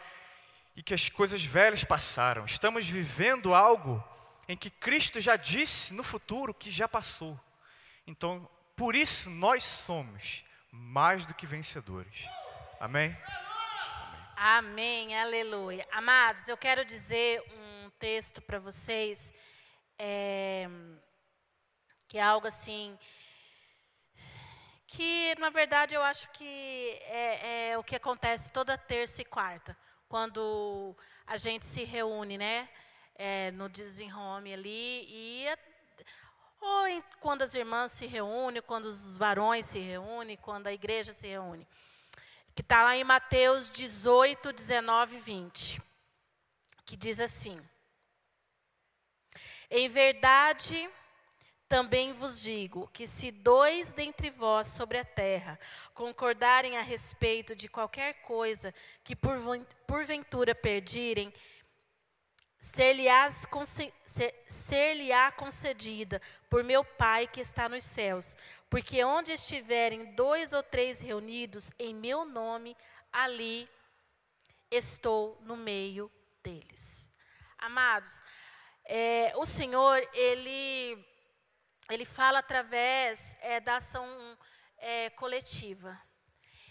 e que as coisas velhas passaram. Estamos vivendo algo em que Cristo já disse no futuro que já passou. Então, por isso nós somos mais do que vencedores. Amém? Amém, aleluia. Amados, eu quero dizer um texto para vocês, é, que é algo assim, que na verdade eu acho que é, é o que acontece toda terça e quarta, quando a gente se reúne, né? É, no desenhome ali, e ou quando as irmãs se reúnem, quando os varões se reúnem, quando a igreja se reúne que está lá em Mateus 18, 19 e 20, que diz assim: Em verdade, também vos digo que se dois dentre vós sobre a terra concordarem a respeito de qualquer coisa que porventura perdirem, ser-lhe-á concedida por meu Pai que está nos céus. Porque onde estiverem dois ou três reunidos em meu nome, ali estou no meio deles. Amados, é, o Senhor, Ele, ele fala através é, da ação é, coletiva.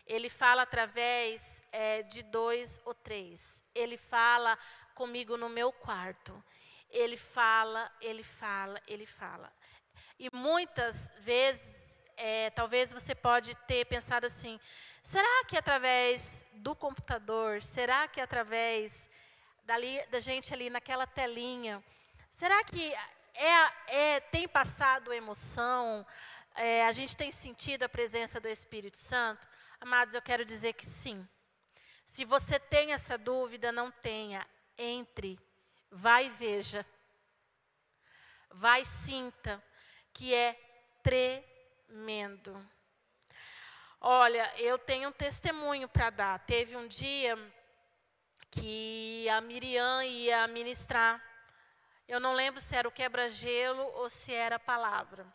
Ele fala através é, de dois ou três. Ele fala comigo no meu quarto. Ele fala, ele fala, ele fala. E muitas vezes é, talvez você pode ter pensado assim: será que através do computador, será que através dali, da gente ali naquela telinha, será que é, é tem passado emoção? É, a gente tem sentido a presença do Espírito Santo? Amados, eu quero dizer que sim. Se você tem essa dúvida, não tenha. Entre, vai e veja. Vai e sinta que é tremendo. Olha, eu tenho um testemunho para dar. Teve um dia que a Miriam ia ministrar. Eu não lembro se era o quebra-gelo ou se era a palavra.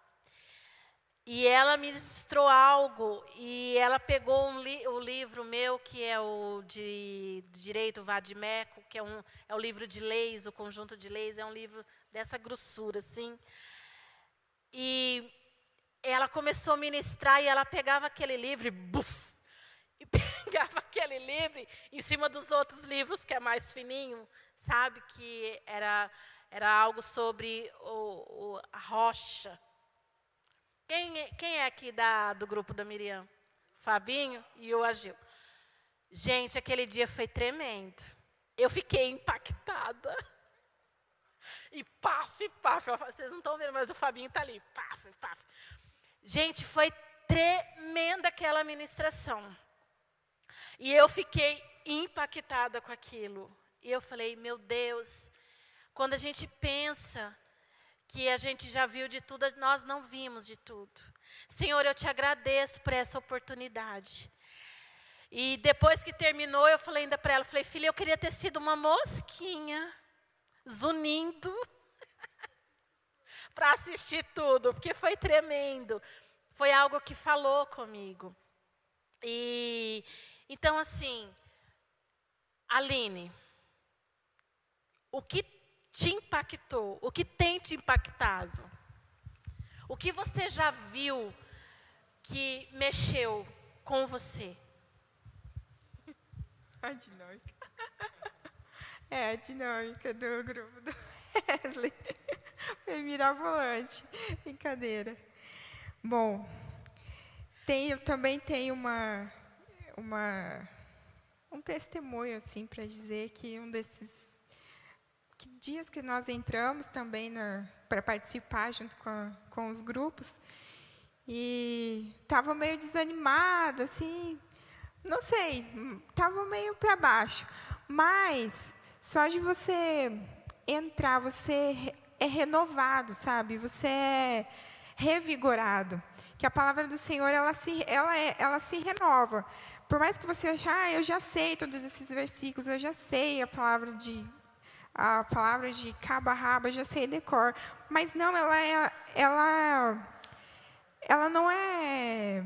E ela ministrou algo e ela pegou um li o livro meu, que é o de Direito Vadimeco, que é, um, é o livro de leis, o conjunto de leis, é um livro dessa grossura, assim. E ela começou a ministrar e ela pegava aquele livro e buf, e pegava aquele livro em cima dos outros livros que é mais fininho, sabe que era era algo sobre o, o, a rocha. Quem, é, quem é aqui da, do grupo da Miriam? Fabinho e o Agil. Gente, aquele dia foi tremendo. Eu fiquei impactada. E paf, paf. Vocês não estão vendo, mas o Fabinho está ali. Paf, paf. Gente, foi tremenda aquela ministração. E eu fiquei impactada com aquilo. E eu falei, meu Deus, quando a gente pensa que a gente já viu de tudo, nós não vimos de tudo. Senhor, eu te agradeço por essa oportunidade. E depois que terminou, eu falei ainda para ela, falei, filha, eu queria ter sido uma mosquinha, zunindo. para assistir tudo, porque foi tremendo. Foi algo que falou comigo. E então assim, Aline, o que te impactou? O que tem te impactado? O que você já viu que mexeu com você? A dinâmica. É a dinâmica do grupo do Wesley. Foi mirabolante. Brincadeira. Bom, tem, eu também tenho uma, uma, um testemunho assim para dizer que um desses que dias que nós entramos também para participar junto com, a, com os grupos e estava meio desanimada, assim, não sei, estava meio para baixo. Mas só de você entrar, você é renovado, sabe? Você é revigorado. Que a palavra do Senhor, ela se, ela é, ela se renova. Por mais que você ache, ah, eu já sei todos esses versículos, eu já sei a palavra de a palavra de caba raba, já sei decor, mas não, ela é, ela ela não é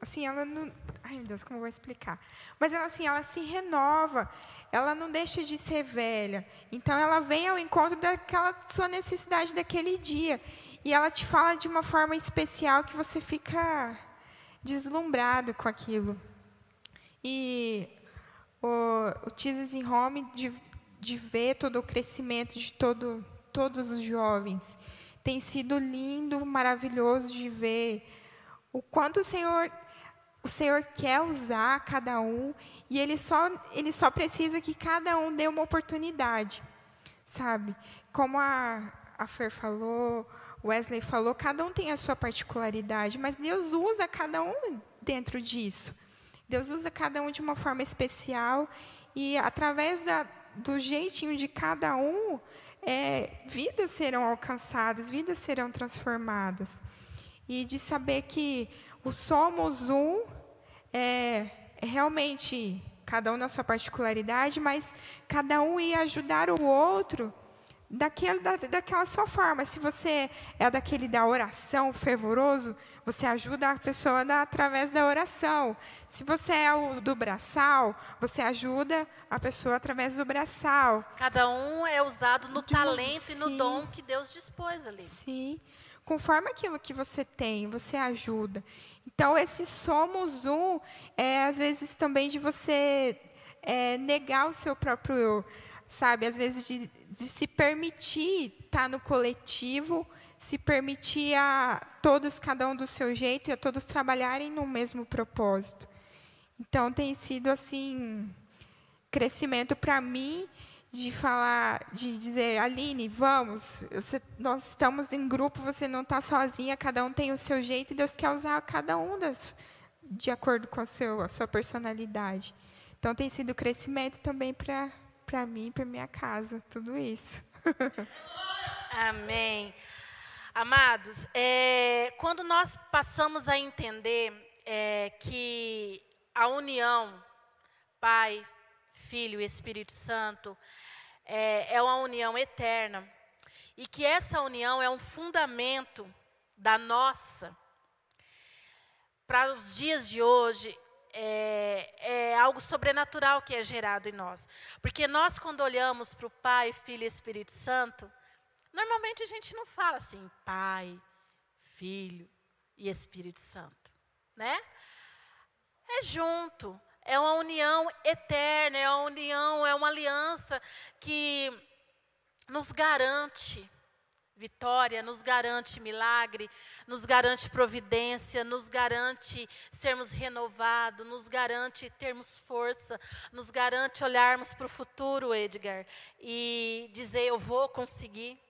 assim, ela não, ai meu Deus, como eu vou explicar? Mas ela assim, ela se renova, ela não deixa de ser velha. Então ela vem ao encontro daquela sua necessidade daquele dia e ela te fala de uma forma especial que você fica deslumbrado com aquilo. E o, o Jesus in Home de ver todo o crescimento de todo, todos os jovens tem sido lindo, maravilhoso de ver o quanto o Senhor o Senhor quer usar cada um e ele só ele só precisa que cada um dê uma oportunidade, sabe? Como a a Fer falou, Wesley falou, cada um tem a sua particularidade, mas Deus usa cada um dentro disso. Deus usa cada um de uma forma especial e através da, do jeitinho de cada um, é, vidas serão alcançadas, vidas serão transformadas. E de saber que o somos um é, é realmente cada um na sua particularidade, mas cada um ia ajudar o outro daquele, da, daquela sua forma. Se você é daquele da oração fervoroso, você ajuda a pessoa da, através da oração. Se você é o do braçal, você ajuda a pessoa através do braçal. Cada um é usado no talento sim. e no dom que Deus dispôs ali. Sim. Conforme aquilo que você tem, você ajuda. Então, esse somos um, é às vezes também de você é, negar o seu próprio eu sabe? Às vezes de, de se permitir estar no coletivo, se permitir a todos, cada um do seu jeito, e a todos trabalharem no mesmo propósito. Então, tem sido, assim, crescimento para mim de falar, de dizer, Aline, vamos, você, nós estamos em grupo, você não está sozinha, cada um tem o seu jeito, e Deus quer usar cada um das, de acordo com a, seu, a sua personalidade. Então, tem sido crescimento também para para mim, para minha casa, tudo isso. Amém. Amados, é, quando nós passamos a entender é, que a união, Pai, Filho e Espírito Santo, é, é uma união eterna, e que essa união é um fundamento da nossa, para os dias de hoje, é, é, algo sobrenatural que é gerado em nós. Porque nós, quando olhamos para o Pai, Filho e Espírito Santo, normalmente a gente não fala assim, Pai, Filho e Espírito Santo. Né? É junto, é uma união eterna, é uma união, é uma aliança que nos garante vitória, nos garante milagre, nos garante providência, nos garante sermos renovados, nos garante termos força, nos garante olharmos para o futuro, Edgar, e dizer: Eu vou conseguir.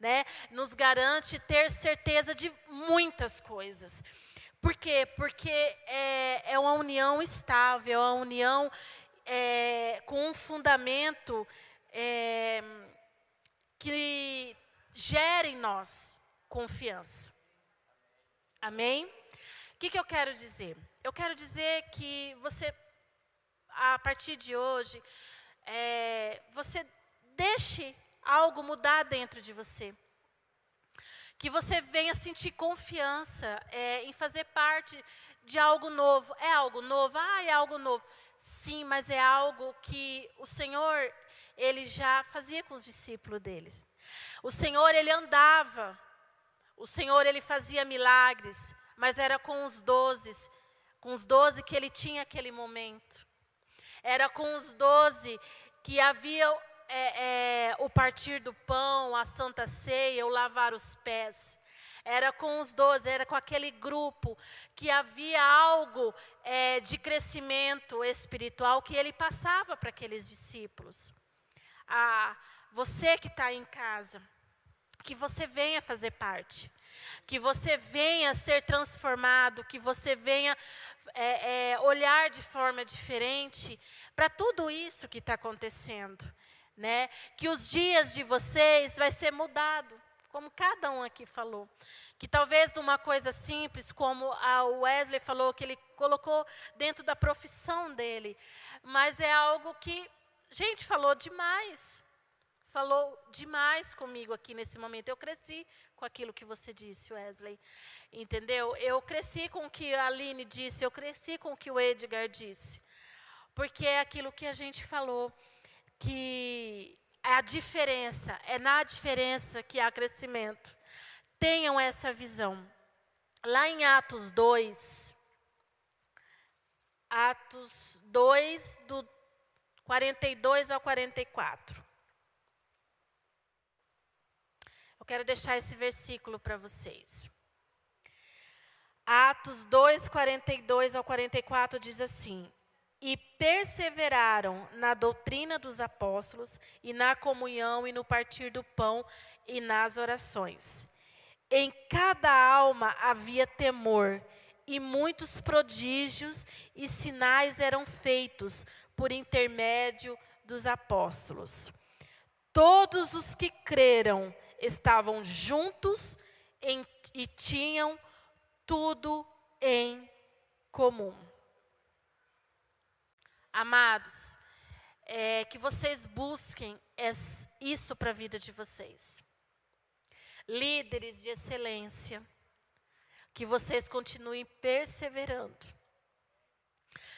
Né? Nos garante ter certeza de muitas coisas. Por quê? Porque é, é uma união estável, é uma união é, com um fundamento é, que gera em nós confiança. Amém? O que, que eu quero dizer? Eu quero dizer que você, a partir de hoje, é, você deixe algo mudar dentro de você. Que você venha sentir confiança é, em fazer parte de algo novo. É algo novo? Ah, é algo novo. Sim, mas é algo que o Senhor, Ele já fazia com os discípulos deles. O Senhor, ele andava. O Senhor, ele fazia milagres, mas era com os doze, com os doze que ele tinha aquele momento. Era com os doze que havia é, é, o partir do pão, a santa ceia, o lavar os pés. Era com os doze, era com aquele grupo que havia algo é, de crescimento espiritual que ele passava para aqueles discípulos. A, você que está em casa, que você venha fazer parte, que você venha ser transformado, que você venha é, é, olhar de forma diferente para tudo isso que está acontecendo, né? Que os dias de vocês vai ser mudado como cada um aqui falou. Que talvez numa coisa simples, como a Wesley falou, que ele colocou dentro da profissão dele, mas é algo que, gente, falou demais. Falou demais comigo aqui nesse momento. Eu cresci com aquilo que você disse, Wesley. Entendeu? Eu cresci com o que a Aline disse, eu cresci com o que o Edgar disse. Porque é aquilo que a gente falou, que é a diferença, é na diferença que há crescimento. Tenham essa visão. Lá em Atos 2, Atos 2, do 42 ao 44. Eu quero deixar esse versículo para vocês. Atos 2, 42 ao 44 diz assim: E perseveraram na doutrina dos apóstolos, e na comunhão, e no partir do pão, e nas orações. Em cada alma havia temor, e muitos prodígios e sinais eram feitos por intermédio dos apóstolos. Todos os que creram estavam juntos em, e tinham tudo em comum. Amados, é, que vocês busquem isso para a vida de vocês. Líderes de excelência, que vocês continuem perseverando,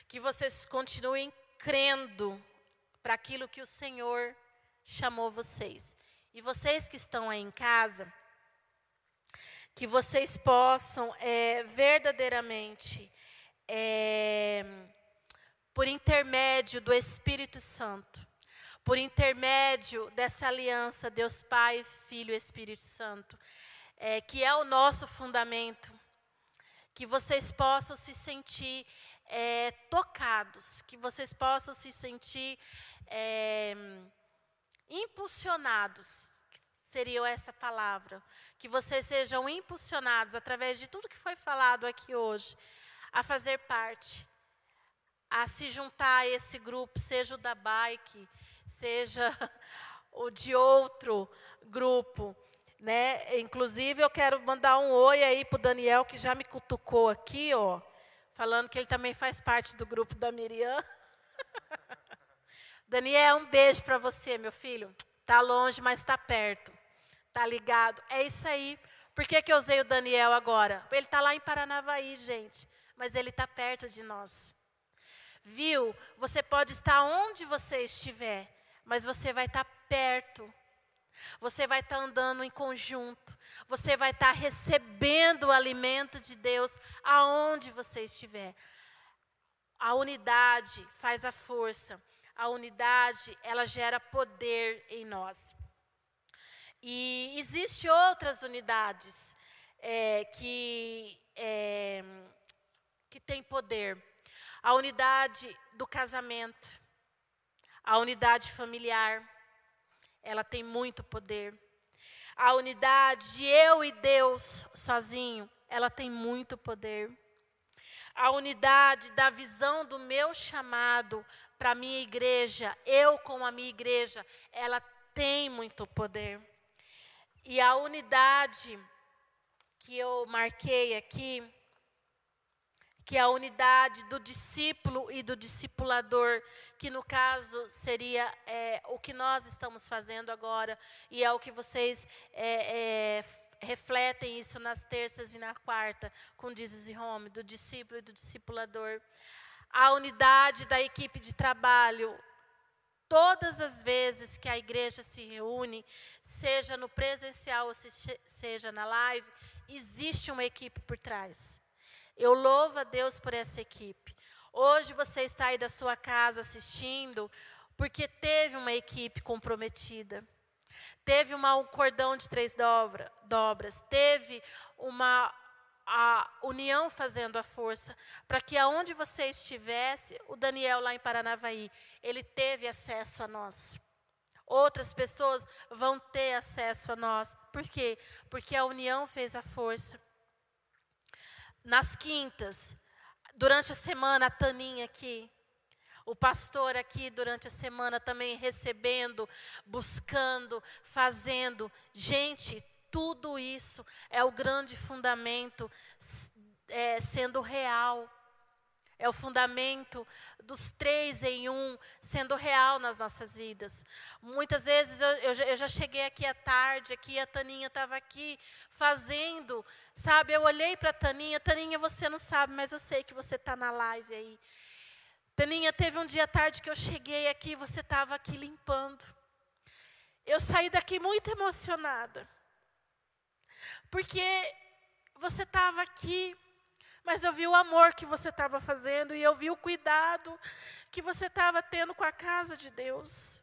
que vocês continuem crendo para aquilo que o Senhor chamou vocês. E vocês que estão aí em casa, que vocês possam é, verdadeiramente, é, por intermédio do Espírito Santo, por intermédio dessa aliança, Deus Pai, Filho e Espírito Santo, é, que é o nosso fundamento, que vocês possam se sentir é, tocados, que vocês possam se sentir é, impulsionados seria essa palavra. Que vocês sejam impulsionados através de tudo que foi falado aqui hoje, a fazer parte, a se juntar a esse grupo, seja o da bike, seja o de outro grupo. Né? Inclusive, eu quero mandar um oi aí para o Daniel, que já me cutucou aqui, ó, falando que ele também faz parte do grupo da Miriam. Daniel, um beijo para você, meu filho. Está longe, mas está perto. Tá ligado? É isso aí. Por que, que eu usei o Daniel agora? Ele está lá em Paranavaí, gente. Mas ele está perto de nós. Viu? Você pode estar onde você estiver, mas você vai estar tá perto. Você vai estar tá andando em conjunto. Você vai estar tá recebendo o alimento de Deus aonde você estiver. A unidade faz a força. A unidade, ela gera poder em nós. E existe outras unidades é, que, é, que têm poder. A unidade do casamento, a unidade familiar, ela tem muito poder. A unidade de eu e Deus sozinho, ela tem muito poder. A unidade da visão do meu chamado para a minha igreja, eu com a minha igreja, ela tem muito poder. E a unidade que eu marquei aqui, que é a unidade do discípulo e do discipulador, que no caso seria é, o que nós estamos fazendo agora, e é o que vocês é, é, refletem isso nas terças e na quarta, com Jesus e Home, do discípulo e do discipulador. A unidade da equipe de trabalho, Todas as vezes que a igreja se reúne, seja no presencial ou seja na live, existe uma equipe por trás. Eu louvo a Deus por essa equipe. Hoje você está aí da sua casa assistindo, porque teve uma equipe comprometida. Teve uma, um cordão de três dobra, dobras, teve uma a união fazendo a força, para que aonde você estivesse, o Daniel lá em Paranavaí, ele teve acesso a nós. Outras pessoas vão ter acesso a nós. Por quê? Porque a união fez a força. Nas quintas, durante a semana, a Taninha aqui, o pastor aqui durante a semana também recebendo, buscando, fazendo. Gente, tudo isso é o grande fundamento é, sendo real. É o fundamento dos três em um sendo real nas nossas vidas. Muitas vezes eu, eu, eu já cheguei aqui à tarde, aqui a Taninha estava aqui fazendo, sabe? Eu olhei para a Taninha, Taninha, você não sabe, mas eu sei que você está na live aí. Taninha, teve um dia tarde que eu cheguei aqui, você estava aqui limpando. Eu saí daqui muito emocionada. Porque você estava aqui mas eu vi o amor que você estava fazendo e eu vi o cuidado que você estava tendo com a casa de Deus.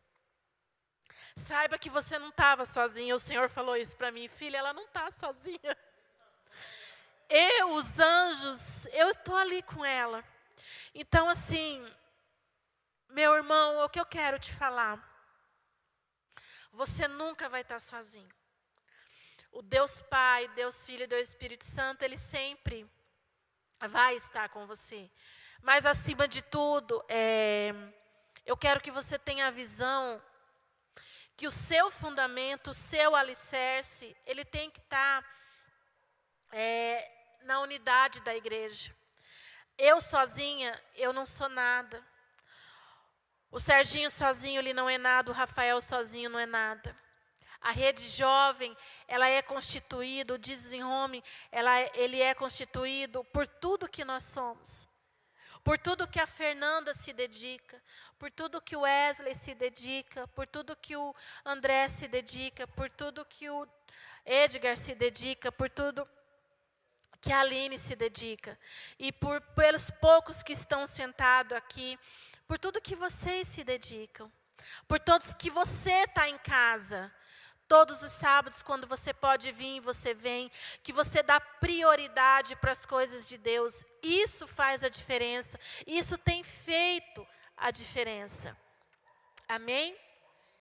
Saiba que você não estava sozinha. O Senhor falou isso para mim, filha, ela não está sozinha. Eu, os anjos, eu estou ali com ela. Então, assim, meu irmão, o que eu quero te falar, você nunca vai estar sozinho. O Deus Pai, Deus Filho e Deus Espírito Santo, Ele sempre vai estar com você. Mas, acima de tudo, é, eu quero que você tenha a visão que o seu fundamento, o seu alicerce, ele tem que estar é, na unidade da igreja. Eu sozinha, eu não sou nada. O Serginho sozinho, ele não é nada. O Rafael sozinho não é nada. A rede jovem, ela é constituída, o Desenhome, ela, ele é constituído por tudo que nós somos. Por tudo que a Fernanda se dedica, por tudo que o Wesley se dedica, por tudo que o André se dedica, por tudo que o Edgar se dedica, por tudo que a Aline se dedica. E por pelos poucos que estão sentados aqui, por tudo que vocês se dedicam. Por todos que você está em casa, Todos os sábados, quando você pode vir, você vem. Que você dá prioridade para as coisas de Deus. Isso faz a diferença. Isso tem feito a diferença. Amém?